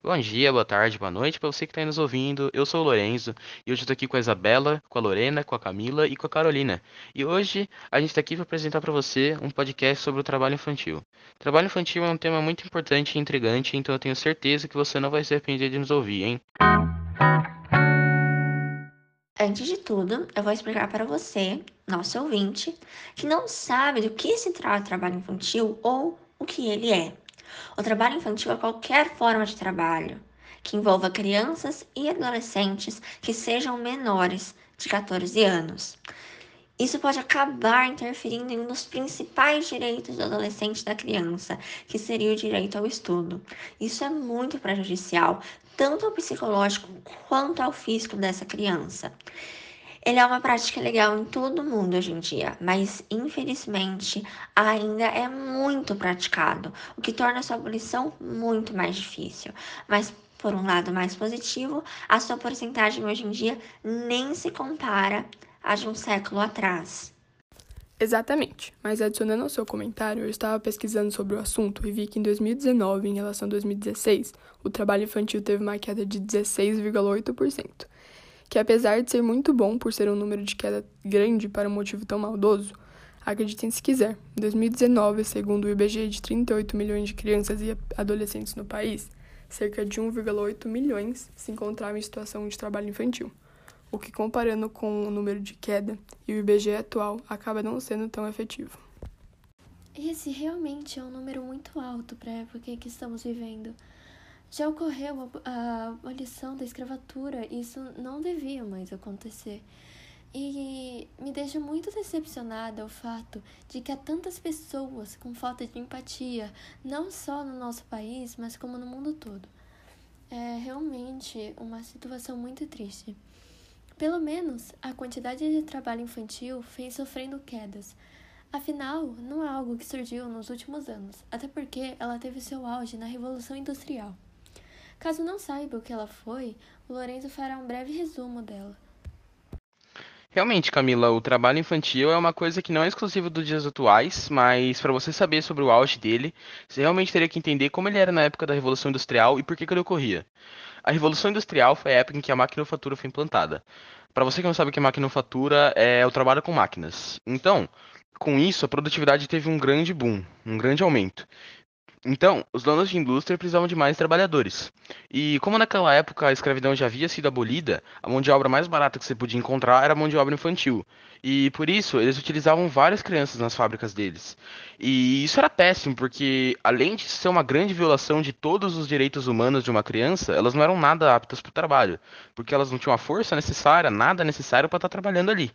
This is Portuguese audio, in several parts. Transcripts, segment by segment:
Bom dia, boa tarde, boa noite para você que está nos ouvindo. Eu sou o Lorenzo e hoje estou aqui com a Isabela, com a Lorena, com a Camila e com a Carolina. E hoje a gente está aqui para apresentar para você um podcast sobre o trabalho infantil. Trabalho infantil é um tema muito importante e intrigante, então eu tenho certeza que você não vai se arrepender de nos ouvir, hein? Antes de tudo, eu vou explicar para você, nosso ouvinte, que não sabe do que se trata o trabalho infantil ou o que ele é. O trabalho infantil é qualquer forma de trabalho que envolva crianças e adolescentes que sejam menores de 14 anos. Isso pode acabar interferindo em um dos principais direitos do adolescente e da criança, que seria o direito ao estudo. Isso é muito prejudicial, tanto ao psicológico quanto ao físico dessa criança. Ele é uma prática legal em todo mundo hoje em dia, mas infelizmente ainda é muito praticado, o que torna sua abolição muito mais difícil. Mas por um lado mais positivo, a sua porcentagem hoje em dia nem se compara a de um século atrás. Exatamente, mas adicionando ao seu comentário, eu estava pesquisando sobre o assunto e vi que em 2019, em relação a 2016, o trabalho infantil teve uma queda de 16,8% que apesar de ser muito bom por ser um número de queda grande para um motivo tão maldoso, acreditem se quiser, em 2019, segundo o IBGE de 38 milhões de crianças e adolescentes no país, cerca de 1,8 milhões se encontravam em situação de trabalho infantil, o que comparando com o número de queda e o IBGE atual acaba não sendo tão efetivo. Esse realmente é um número muito alto para a época em que estamos vivendo. Já ocorreu a abolição da escravatura isso não devia mais acontecer. E me deixa muito decepcionada o fato de que há tantas pessoas com falta de empatia, não só no nosso país, mas como no mundo todo. É realmente uma situação muito triste. Pelo menos a quantidade de trabalho infantil vem sofrendo quedas. Afinal, não é algo que surgiu nos últimos anos, até porque ela teve seu auge na Revolução Industrial. Caso não saiba o que ela foi, o Lorenzo fará um breve resumo dela. Realmente, Camila, o trabalho infantil é uma coisa que não é exclusiva dos dias atuais, mas para você saber sobre o auge dele, você realmente teria que entender como ele era na época da Revolução Industrial e por que, que ele ocorria. A Revolução Industrial foi a época em que a maquinofatura foi implantada. Para você que não sabe o que é maquinofatura, é o trabalho com máquinas. Então, com isso, a produtividade teve um grande boom, um grande aumento. Então, os donos de indústria precisavam de mais trabalhadores. E como naquela época a escravidão já havia sido abolida, a mão de obra mais barata que você podia encontrar era a mão de obra infantil. E por isso, eles utilizavam várias crianças nas fábricas deles. E isso era péssimo, porque além de ser uma grande violação de todos os direitos humanos de uma criança, elas não eram nada aptas para o trabalho, porque elas não tinham a força necessária, nada necessário para estar trabalhando ali.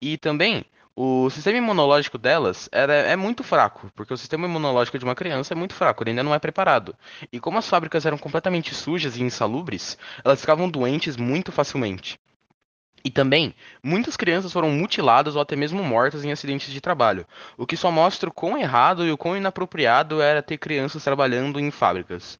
E também o sistema imunológico delas era, é muito fraco, porque o sistema imunológico de uma criança é muito fraco, ele ainda não é preparado. E como as fábricas eram completamente sujas e insalubres, elas ficavam doentes muito facilmente. E também, muitas crianças foram mutiladas ou até mesmo mortas em acidentes de trabalho, o que só mostra o quão errado e o quão inapropriado era ter crianças trabalhando em fábricas.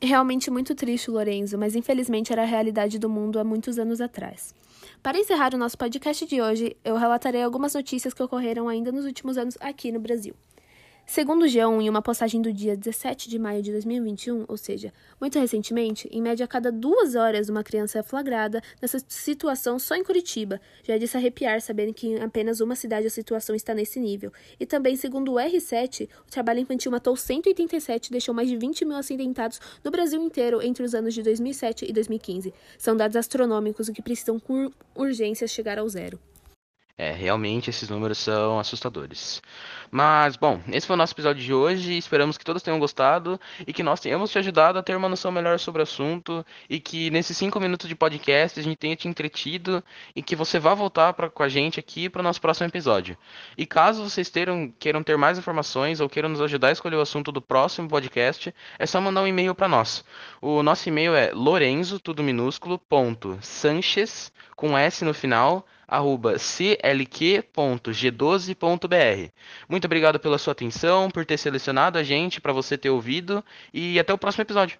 Realmente muito triste, Lorenzo, mas infelizmente era a realidade do mundo há muitos anos atrás. Para encerrar o nosso podcast de hoje, eu relatarei algumas notícias que ocorreram ainda nos últimos anos aqui no Brasil. Segundo o G1, em uma postagem do dia 17 de maio de 2021, ou seja, muito recentemente, em média a cada duas horas uma criança é flagrada nessa situação só em Curitiba. Já é de se arrepiar sabendo que em apenas uma cidade a situação está nesse nível. E também, segundo o R7, o trabalho infantil matou 187 e deixou mais de 20 mil acidentados no Brasil inteiro entre os anos de 2007 e 2015. São dados astronômicos que precisam, por urgência, chegar ao zero. É, realmente esses números são assustadores. Mas, bom, esse foi o nosso episódio de hoje. Esperamos que todos tenham gostado e que nós tenhamos te ajudado a ter uma noção melhor sobre o assunto e que nesses cinco minutos de podcast a gente tenha te entretido e que você vá voltar pra, com a gente aqui para o nosso próximo episódio. E caso vocês queiram ter mais informações ou queiram nos ajudar a escolher o assunto do próximo podcast, é só mandar um e-mail para nós. O nosso e-mail é lorenzo, tudo minúsculo, ponto, Sanchez, com S no final, arroba clq.g12.br. Muito obrigado pela sua atenção, por ter selecionado a gente, para você ter ouvido e até o próximo episódio.